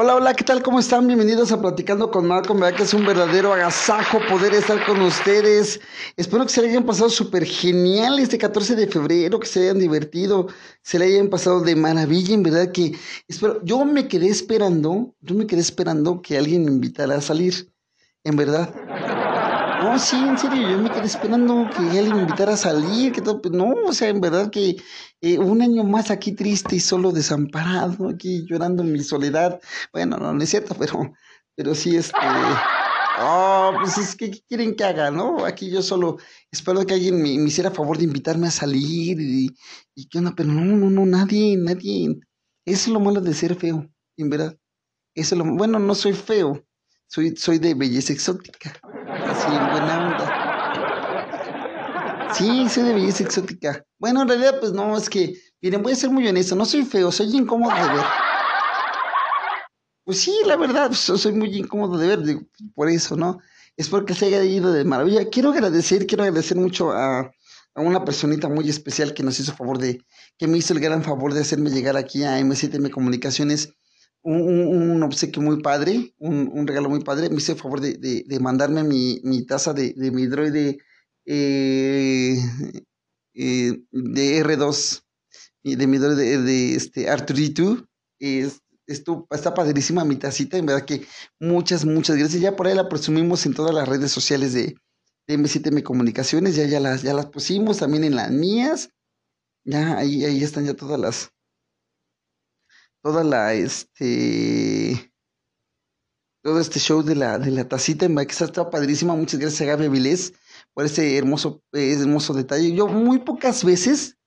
Hola, hola, ¿qué tal? ¿Cómo están? Bienvenidos a Platicando con Marco. Me da que es un verdadero agasajo poder estar con ustedes. Espero que se le hayan pasado súper genial este 14 de febrero, que se hayan divertido, se le hayan pasado de maravilla, en verdad que espero. Yo me quedé esperando, yo me quedé esperando que alguien me invitara a salir, en verdad. No, sí, en serio, yo me quedé esperando que alguien me invitara a salir, que todo, pues, no, o sea, en verdad que eh, un año más aquí triste y solo desamparado, aquí llorando en mi soledad. Bueno, no, no es cierto, pero, pero sí, este, oh, pues es que ¿qué quieren que haga, no? Aquí yo solo espero que alguien me, me hiciera favor de invitarme a salir y, y qué onda, pero no, no, no, nadie, nadie. Eso es lo malo de ser feo, en verdad. Eso es lo, bueno, no soy feo, soy, soy de belleza exótica así en buena onda. Sí, soy de belleza exótica. Bueno, en realidad, pues no, es que, miren, voy a ser muy honesto, no soy feo, soy incómodo de ver. Pues sí, la verdad, pues, soy muy incómodo de ver, digo, por eso, ¿no? Espero que se haya ido de maravilla. Quiero agradecer, quiero agradecer mucho a, a una personita muy especial que nos hizo favor de, que me hizo el gran favor de hacerme llegar aquí a M7M Comunicaciones un, un, obsequio muy padre, un, un, regalo muy padre. Me hizo el favor de, de, de mandarme mi, mi, taza de, de mi droide eh, eh, de R2, de mi droide de, este Arturito. Es, esto, está padrísima mi tacita, en verdad que muchas, muchas gracias. Ya por ahí la presumimos en todas las redes sociales de, de M7M Comunicaciones, ya, ya, las, ya las pusimos también en las mías. Ya ahí, ahí están ya todas las, toda la, este, todo este show de la, de la tacita en que está padrísima. Muchas gracias a Gaby Avilés por ese hermoso, eh, hermoso detalle. Yo muy pocas veces,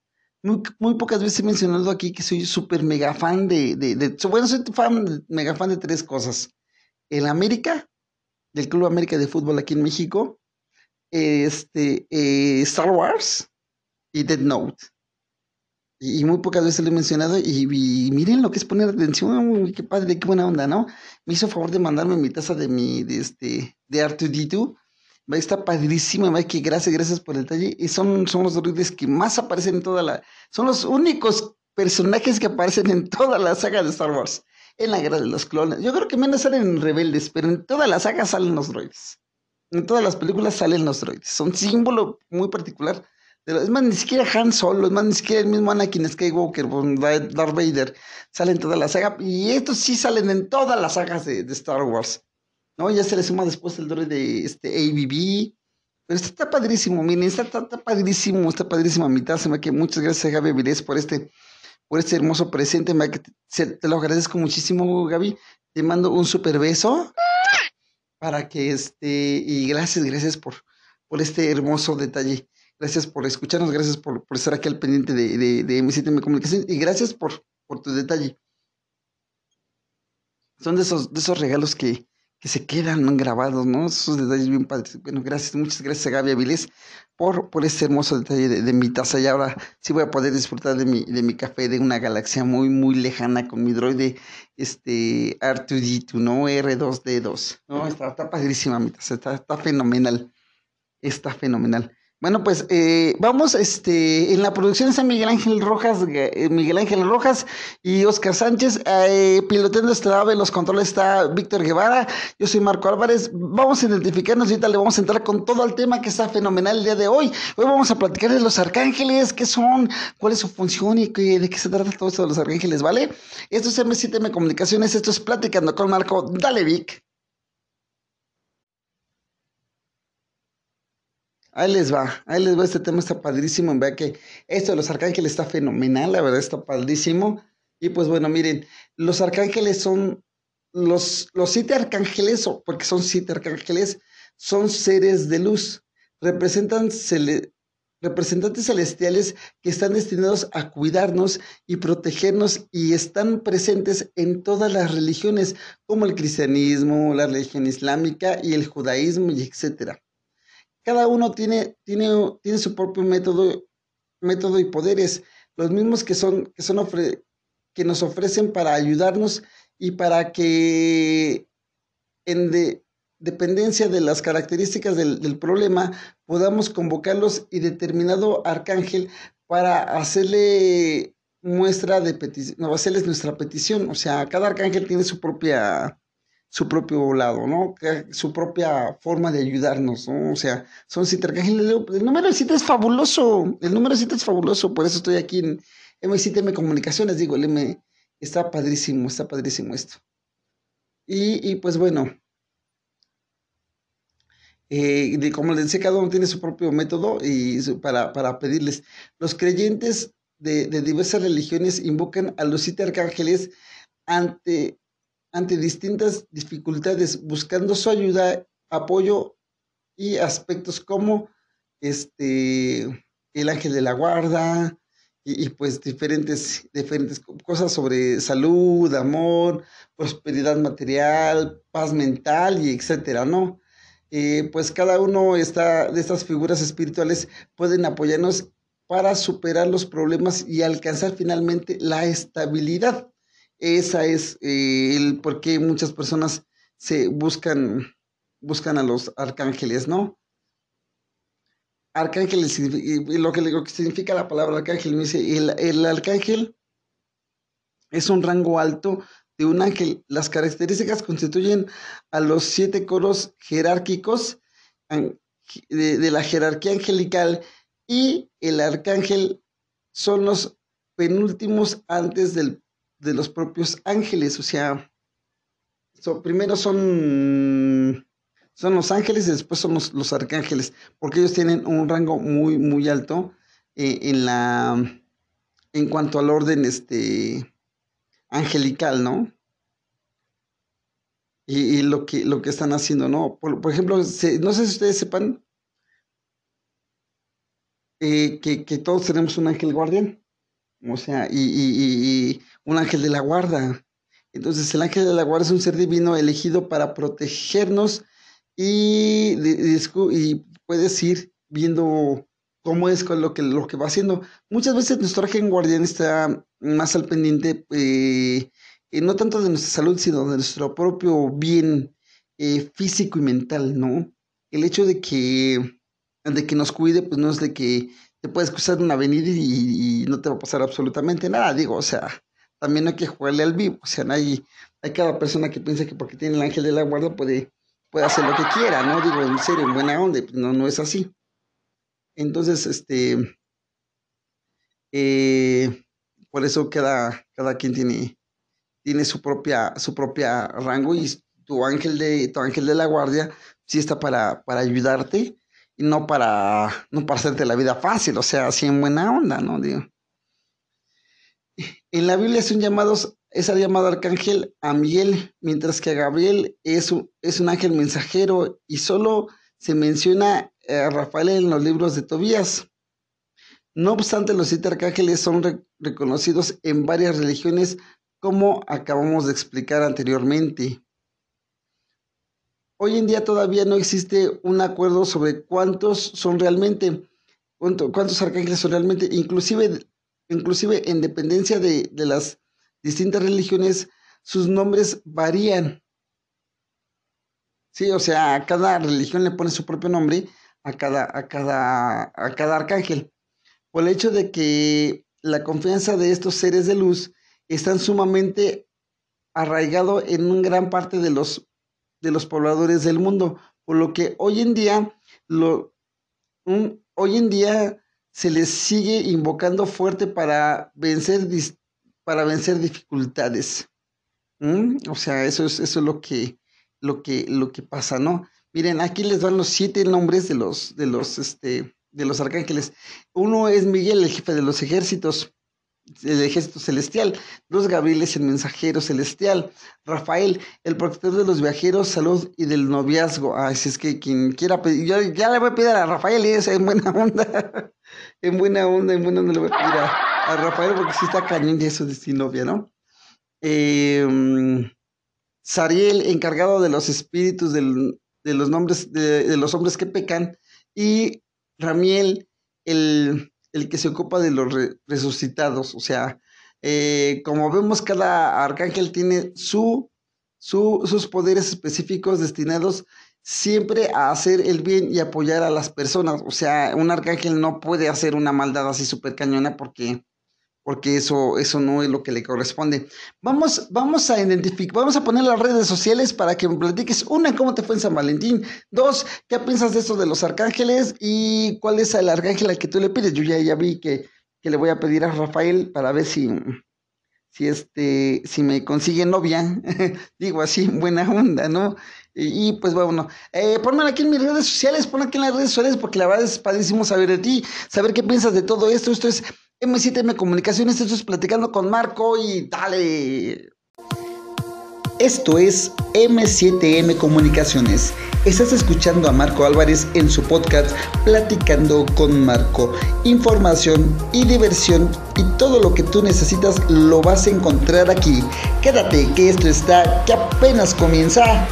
muy, pocas veces he mencionado aquí que soy súper mega fan de, de, de, bueno, soy fan, mega fan de tres cosas. El América, del Club América de Fútbol aquí en México, este, eh, Star Wars y Dead Note. Y muy pocas veces lo he mencionado y, miren lo que es poner atención, qué padre, qué buena onda, ¿no? Me hizo favor de mandarme mi taza de mi, de este, de R2D2. Está padrísima, que gracias, gracias por el detalle. Y son, son los droides que más aparecen en toda la, son los únicos personajes que aparecen en toda la saga de Star Wars. En la guerra de los clones. Yo creo que menos salen en Rebeldes, pero en toda la saga salen los droides. En todas las películas salen los droides. Son símbolo muy particular es más, ni siquiera Han Solo, es más, ni siquiera el mismo Anakin Skywalker, Darth Vader, salen toda la saga. Y estos sí salen en todas las sagas de, de Star Wars. ¿no? Ya se le suma después el droid de este ABB. Pero está, padrísimo, miren, está, está, está, padrísimo, está padrísimo a mitad. Se me que muchas gracias, Gaby Avilés, por este, por este hermoso presente. Me, te, te lo agradezco muchísimo, Gaby. Te mando un super beso. Para que este, y gracias, gracias por, por este hermoso detalle. Gracias por escucharnos, gracias por, por estar aquí al pendiente de, de, de M7M Comunicación y gracias por, por tu detalle. Son de esos, de esos regalos que, que se quedan grabados, ¿no? Esos detalles bien padres. Bueno, gracias, muchas gracias a Gaby Avilés por, por este hermoso detalle de, mi taza. Y ahora sí voy a poder disfrutar de mi, de mi café de una galaxia muy, muy lejana con mi droide este, R2D2, ¿no? R2D2. No, está, está padrísima mi taza, está, está fenomenal. Está fenomenal. Bueno, pues eh, vamos, este, en la producción está Miguel Ángel Rojas, eh, Miguel Ángel Rojas y Oscar Sánchez, eh, piloteando esta ave, en los controles está Víctor Guevara, yo soy Marco Álvarez, vamos a identificarnos y ahorita le vamos a entrar con todo el tema que está fenomenal el día de hoy. Hoy vamos a platicar de los arcángeles, qué son, cuál es su función y qué, de qué se trata todo esto de los arcángeles, ¿vale? Esto es M7M Comunicaciones, esto es Platicando con Marco, dale Vic. Ahí les va, ahí les va, este tema está padrísimo, vea que esto de los arcángeles está fenomenal, la verdad está padrísimo. Y pues bueno, miren, los arcángeles son, los, los siete arcángeles, porque son siete arcángeles, son seres de luz, representan cele, representantes celestiales que están destinados a cuidarnos y protegernos y están presentes en todas las religiones, como el cristianismo, la religión islámica y el judaísmo y etcétera cada uno tiene, tiene, tiene su propio método método y poderes, los mismos que son, que son que nos ofrecen para ayudarnos y para que en dependencia de las características del, problema podamos convocarlos y determinado arcángel para hacerle muestra de petición, hacerles nuestra petición. O sea, cada arcángel tiene su propia su propio lado, ¿no? Su propia forma de ayudarnos, ¿no? O sea, son. El número 7 es fabuloso, el número 7 es fabuloso, por eso estoy aquí en M7M Comunicaciones, digo, el M está padrísimo, está padrísimo esto. Y, pues bueno, eh, como les decía, cada uno tiene su propio método y para, para, pedirles. Los creyentes de, de, diversas religiones invocan a los siete arcángeles ante ante distintas dificultades, buscando su ayuda, apoyo y aspectos como este, el ángel de la guarda y, pues diferentes, diferentes cosas sobre salud, amor, prosperidad material, paz mental y etcétera, ¿no? Eh, pues cada uno está, de estas figuras espirituales pueden apoyarnos para superar los problemas y alcanzar finalmente la estabilidad. Esa es eh, el por qué muchas personas se buscan, buscan a los arcángeles, ¿no? Arcángeles, lo que, lo que significa la palabra arcángel, me dice, el, el arcángel es un rango alto de un ángel. Las características constituyen a los siete coros jerárquicos de, de, la jerarquía angelical y el arcángel son los penúltimos antes del de los propios ángeles, o sea, primero son, son los ángeles y después son los, arcángeles, porque ellos tienen un rango muy, muy alto eh, en la en cuanto al orden este angelical, ¿no? Y, lo que lo que están haciendo, ¿no? Por, ejemplo, no sé si ustedes sepan eh, que, que todos tenemos un ángel guardián. O sea, y, un ángel de la guarda. Entonces el ángel de la guarda es un ser divino elegido para protegernos y, y puedes ir viendo cómo es lo que, lo que va haciendo. Muchas veces nuestro ángel guardián está más al pendiente, eh, no tanto de nuestra salud, sino de nuestro propio bien eh, físico y mental, ¿no? El hecho de que, de que nos cuide, pues no es de que te puedes cruzar una avenida y, no te va a pasar absolutamente nada, digo, o sea, también hay que jugarle al vivo, o sea, hay, hay cada persona que piensa que porque tiene el ángel de la guarda puede, puede hacer lo que quiera, ¿no? Digo, en serio, en buena onda, no, no es así. Entonces, este, eh, por eso cada, cada quien tiene, tiene su propia, su propia rango y tu ángel de, tu ángel de la guardia sí está para, para ayudarte no para, no para hacerte la vida fácil, o sea, así en buena onda, ¿no? Digo. En la Biblia son llamados, es el llamado arcángel a Miguel, mientras que Gabriel es un, es un ángel mensajero y solo se menciona a Rafael en los libros de Tobías. No obstante, los siete arcángeles son reconocidos en varias religiones, como acabamos de explicar anteriormente. Hoy en día todavía no existe un acuerdo sobre cuántos son realmente, cuántos arcángeles son realmente, inclusive, inclusive en dependencia de, las distintas religiones, sus nombres varían. Sí, o sea, a cada religión le pone su propio nombre a cada, a cada, a cada arcángel. Por el hecho de que la confianza de estos seres de luz están sumamente arraigado en una gran parte de los de los pobladores del mundo, por lo que hoy en día, lo, hoy en día se les sigue invocando fuerte para vencer, para vencer dificultades. O sea, eso es, eso es lo que, lo que, lo que pasa, ¿no? Miren, aquí les dan los siete nombres de los, de los, este, de los arcángeles. Uno es Miguel, el jefe de los ejércitos el ejército celestial, los Gabrieles, el mensajero celestial, Rafael, el protector de los viajeros, salud y del noviazgo. Ay, si es que quien quiera pedir, yo ya le voy a pedir a Rafael, y en buena onda, en buena onda, en buena onda le voy a pedir a, Rafael porque sí está cañón de eso de sin novia, ¿no? Em, Sariel, encargado de los espíritus de los nombres de, de los hombres que pecan, y Ramiel, el el que se ocupa de los resucitados. O sea, eh, como vemos, cada arcángel tiene su, sus poderes específicos destinados siempre a hacer el bien y apoyar a las personas. O sea, un arcángel no puede hacer una maldad así súper cañona porque, porque eso, eso no es lo que le corresponde. Vamos, vamos a identificar, vamos a poner las redes sociales para que me platiques. Una, ¿cómo te fue en San Valentín? Dos, ¿qué piensas de eso de los arcángeles? ¿Y cuál es el arcángel al que tú le pides? Yo ya, ya vi que, que le voy a pedir a Rafael para ver si, si este, si me consigue novia, digo así, buena onda, ¿no? Y, pues bueno, eh, ponme aquí en mis redes sociales, pon aquí en las redes sociales porque la verdad es padrísimo saber de ti, saber qué piensas de todo esto. Esto es M7M Comunicaciones, esto es Platicando con Marco y dale. Esto es M7M Comunicaciones. Estás escuchando a Marco Álvarez en su podcast Platicando con Marco. Información y diversión y todo lo que tú necesitas lo vas a encontrar aquí. Quédate que esto está que apenas comienza.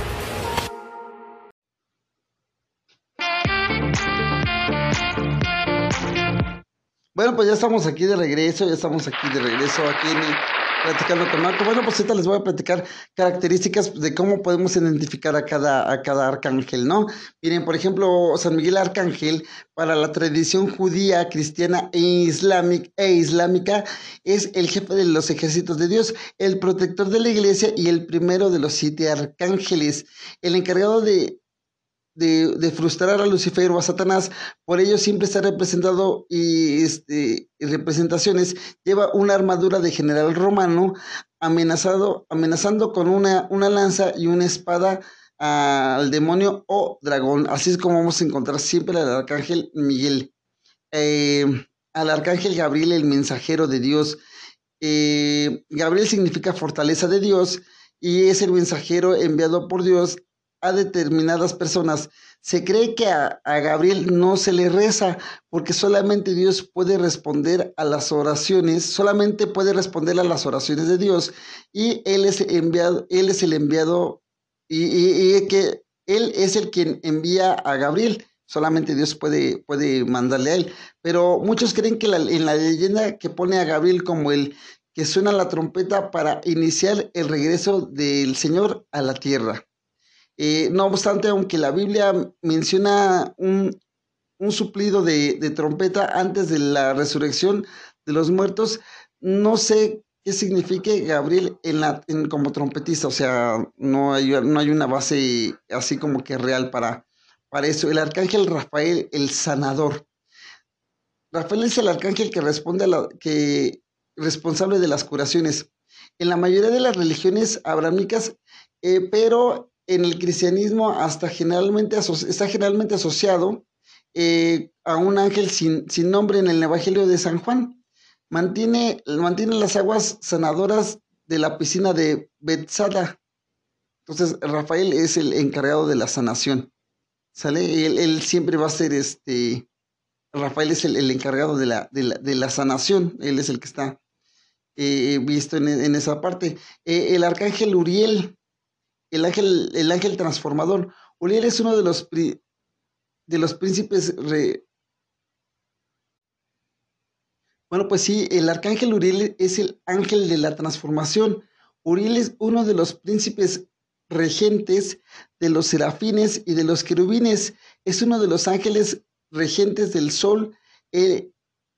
Bueno, pues ya estamos aquí de regreso, ya estamos aquí de regreso, aquí en el platicando con Marco. Bueno, pues ahorita les voy a platicar características de cómo podemos identificar a cada, a cada arcángel, ¿no? Miren, por ejemplo, San Miguel Arcángel, para la tradición judía, cristiana e e islámica, es el jefe de los ejércitos de Dios, el protector de la iglesia y el primero de los siete arcángeles, el encargado de de, frustrar a Lucifer o a Satanás, por ello siempre está representado y este, representaciones, lleva una armadura de general romano, amenazado, amenazando con una, una lanza y una espada al demonio o dragón. Así es como vamos a encontrar siempre al arcángel Miguel. Eh, al arcángel Gabriel, el mensajero de Dios. Eh, Gabriel significa fortaleza de Dios y es el mensajero enviado por Dios a determinadas personas. Se cree que a, Gabriel no se le reza porque solamente Dios puede responder a las oraciones, solamente puede responder a las oraciones de Dios y él es enviado, él es el enviado y, que él es el quien envía a Gabriel. Solamente Dios puede, puede mandarle a él. Pero muchos creen que en la leyenda que pone a Gabriel como el que suena la trompeta para iniciar el regreso del Señor a la tierra. Eh, no obstante, aunque la Biblia menciona un, suplido de, trompeta antes de la resurrección de los muertos, no sé qué signifique Gabriel en la, como trompetista, o sea, no hay, no hay una base así como que real para, para eso. El arcángel Rafael, el sanador. Rafael es el arcángel que responde a la, que responsable de las curaciones. En la mayoría de las religiones abrámicas, eh, pero en el cristianismo hasta generalmente está generalmente asociado eh, a un ángel sin, nombre en el Evangelio de San Juan. Mantiene, mantiene las aguas sanadoras de la piscina de Bethsada. Entonces, Rafael es el encargado de la sanación. ¿Sale? Él, siempre va a ser este. Rafael es el, encargado de la, de, la, sanación. Él es el que está eh, visto en, esa parte. Eh, el arcángel Uriel el ángel, el ángel transformador. Uriel es uno de los, de los príncipes. Bueno, pues sí, el arcángel Uriel es el ángel de la transformación. Uriel es uno de los príncipes regentes de los serafines y de los querubines. Es uno de los ángeles regentes del sol eh,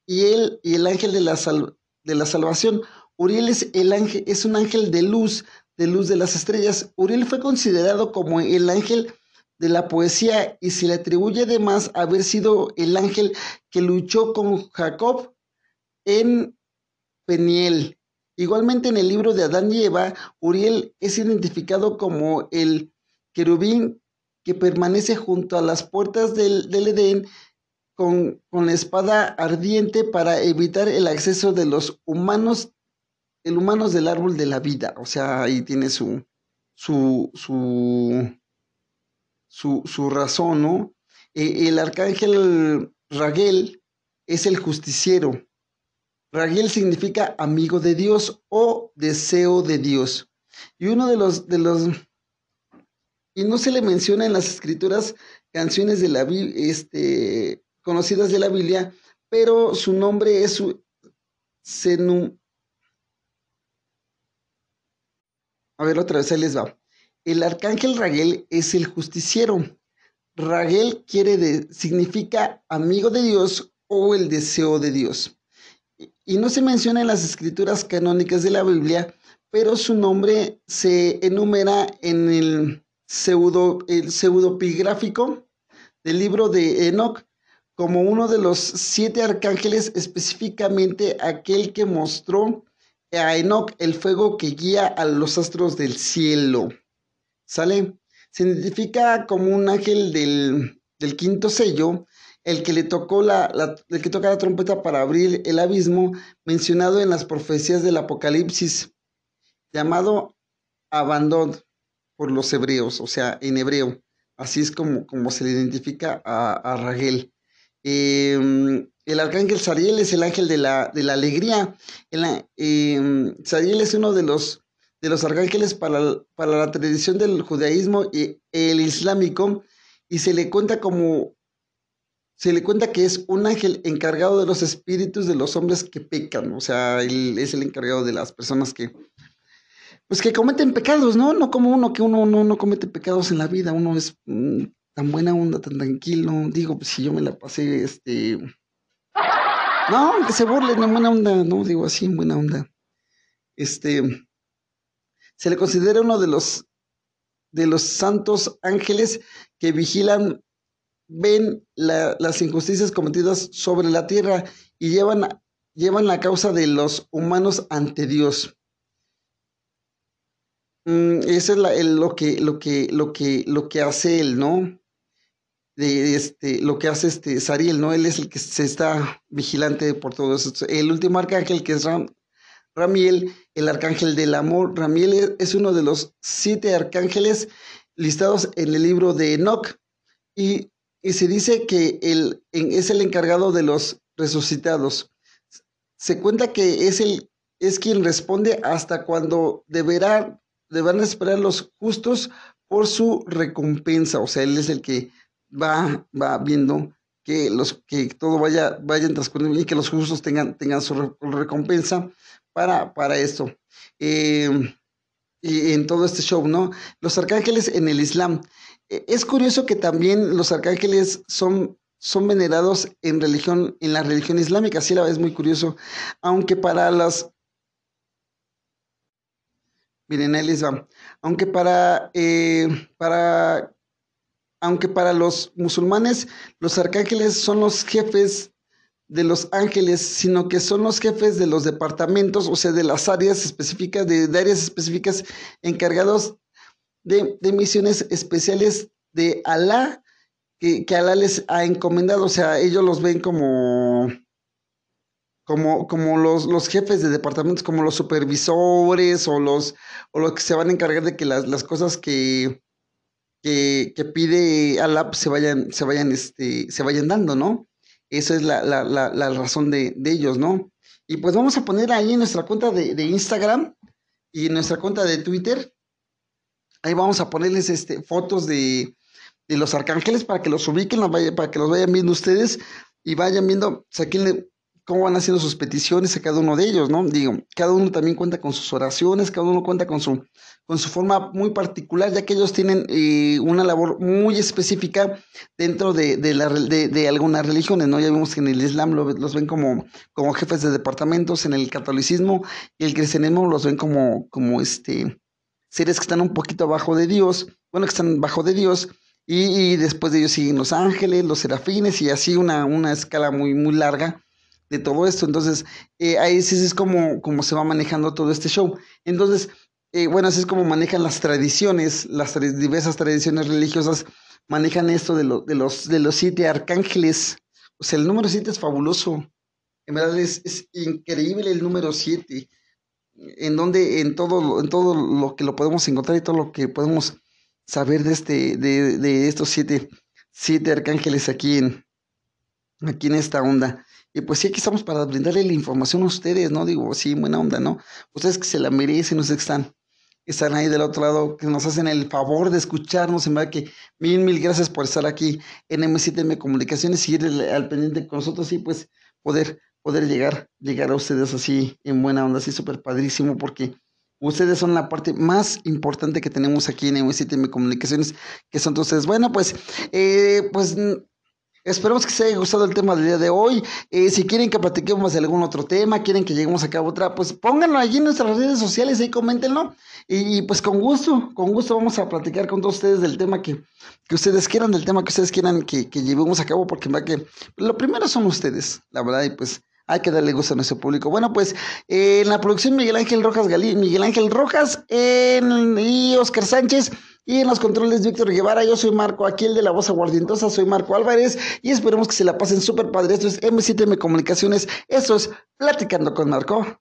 y él y el ángel de la, de la salvación. Uriel es, el ángel, es un ángel de luz, de luz de las estrellas. Uriel fue considerado como el ángel de la poesía y se le atribuye además haber sido el ángel que luchó con Jacob en Peniel. Igualmente en el libro de Adán y Eva, Uriel es identificado como el querubín que permanece junto a las puertas del, Edén con, con, la espada ardiente para evitar el acceso de los humanos el humano es del árbol de la vida, o sea, ahí tiene su, su, su, su, razón, ¿no? Eh, el arcángel Raguel es el justiciero. Raguel significa amigo de Dios o deseo de Dios. Y uno de los, de los, y no se le menciona en las escrituras canciones de la este, conocidas de la Biblia, pero su nombre es su. A ver, otra vez, ahí les va. El arcángel Raguel es el justiciero. Raguel quiere significa amigo de Dios o el deseo de Dios. Y no se menciona en las escrituras canónicas de la Biblia, pero su nombre se enumera en el pseudo, el pseudopigráfico del libro de Enoch como uno de los siete arcángeles, específicamente aquel que mostró a Enoch el fuego que guía a los astros del cielo. ¿Sale? Se identifica como un ángel del, quinto sello, el que le tocó la, el que toca la trompeta para abrir el abismo, mencionado en las profecías del Apocalipsis, llamado Abandon por los hebreos, o sea, en hebreo. Así es como, como se le identifica a, a Raguel. Em, el arcángel Sariel es el ángel de la, de la alegría. El, em, Sariel es uno de los, de los arcángeles para, para, la tradición del judaísmo y el islámico y se le cuenta como se le cuenta que es un ángel encargado de los espíritus de los hombres que pecan, o sea, él es el encargado de las personas que pues que cometen pecados, ¿no? No como uno que uno no, no comete pecados en la vida, uno es mm, tan buena onda, tan tranquilo. Digo, pues si yo me la pasé, este. No, que se burlen en buena onda, no, digo así, en buena onda. Este. Se le considera uno de los de los santos ángeles que vigilan, ven las injusticias cometidas sobre la tierra y llevan, llevan la causa de los humanos ante Dios. Mm, eso es lo, que, lo, que, lo, que, lo que hace él, ¿no? De este, lo que hace este Sariel, ¿no? Él es el que se está vigilante por todo eso. El último arcángel que es Ramiel, el arcángel del amor. Ramiel es uno de los siete arcángeles listados en el libro de Enoch y, y se dice que él es el encargado de los resucitados. Se cuenta que es, el, es quien responde hasta cuando deberá, deberán esperar los justos por su recompensa. O sea, él es el que va, va viendo que, los, que todo vaya, vayan transcurriendo y que los justos tengan, tengan su recompensa para, para esto. Em, y en todo este show, ¿no? Los arcángeles en el Islam. E, es curioso que también los arcángeles son, son venerados en religión, en la religión islámica, sí la es muy curioso, aunque para las Miren, Islam. Aunque para, eh, para aunque para los musulmanes los arcángeles son los jefes de los ángeles, sino que son los jefes de los departamentos, o sea, de las áreas específicas, de, áreas específicas encargados de, misiones especiales de Alá, que, que, Alá les ha encomendado, o sea, ellos los ven como, como, como los, los jefes de departamentos, como los supervisores o los, o los que se van a encargar de que las, las cosas que, que, que pide Alap se vayan, se vayan, este, se vayan dando, ¿no? Esa es la, la, la, la razón de, de, ellos, ¿no? Y pues vamos a poner ahí en nuestra cuenta de, de, Instagram y en nuestra cuenta de Twitter. Ahí vamos a ponerles este, fotos de, de los arcángeles para que los ubiquen, para que los vayan viendo ustedes y vayan viendo o sea, quién cómo van haciendo sus peticiones a cada uno de ellos, ¿no? Digo, cada uno también cuenta con sus oraciones, cada uno cuenta con su, con su forma muy particular, ya que ellos tienen eh, una labor muy específica dentro de, de, la, de, algunas religiones, ¿no? Ya vimos que en el Islam los ven como, como jefes de departamentos, en el catolicismo y el cristianismo los ven como, como este, seres que están un poquito abajo de Dios, bueno, que están bajo de Dios, y, y después de ellos siguen los ángeles, los serafines, y así una, una escala muy, muy larga de todo esto. Entonces, eh, ahí sí es como, como se va manejando todo este show. Entonces, eh, bueno, así es como manejan las tradiciones, las diversas tradiciones religiosas, manejan esto de, de, los, de los siete arcángeles. O sea, el número siete es fabuloso. En verdad es, increíble el número siete. En donde, en todo, en todo lo que lo podemos encontrar y todo lo que podemos saber de este, de, de estos siete, siete arcángeles aquí aquí en esta onda. Y pues sí, aquí estamos para brindarle la información a ustedes, ¿no? Digo, sí, buena onda, ¿no? Ustedes que se la merecen, ustedes que están están ahí del otro lado, que nos hacen el favor de escucharnos. En verdad que mil, mil gracias por estar aquí en M7M Comunicaciones, seguir al pendiente con nosotros y pues poder, poder llegar, llegar a ustedes así en buena onda, así súper padrísimo, porque ustedes son la parte más importante que tenemos aquí en M7M Comunicaciones, que son ustedes. Bueno, pues, eh, pues Esperamos que les haya gustado el tema del día de hoy. Eh, si quieren que platiquemos de algún otro tema, quieren que lleguemos a cabo otra, pues pónganlo allí en nuestras redes sociales, ahí coméntenlo. Y, pues con gusto, con gusto vamos a platicar con todos ustedes del tema que, ustedes quieran, del tema que ustedes quieran que, llevemos a cabo, porque va que lo primero son ustedes, la verdad, y pues hay que darle gusto a nuestro público. Bueno, pues eh, en la producción Miguel Ángel Rojas Galí, Miguel Ángel Rojas en, y Oscar Sánchez. Y en los controles Víctor Guevara, yo soy Marco, aquí el de la voz aguardientosa, soy Marco Álvarez y esperemos que se la pasen súper padre. Esto es M7M Comunicaciones, esto es Platicando con Marco.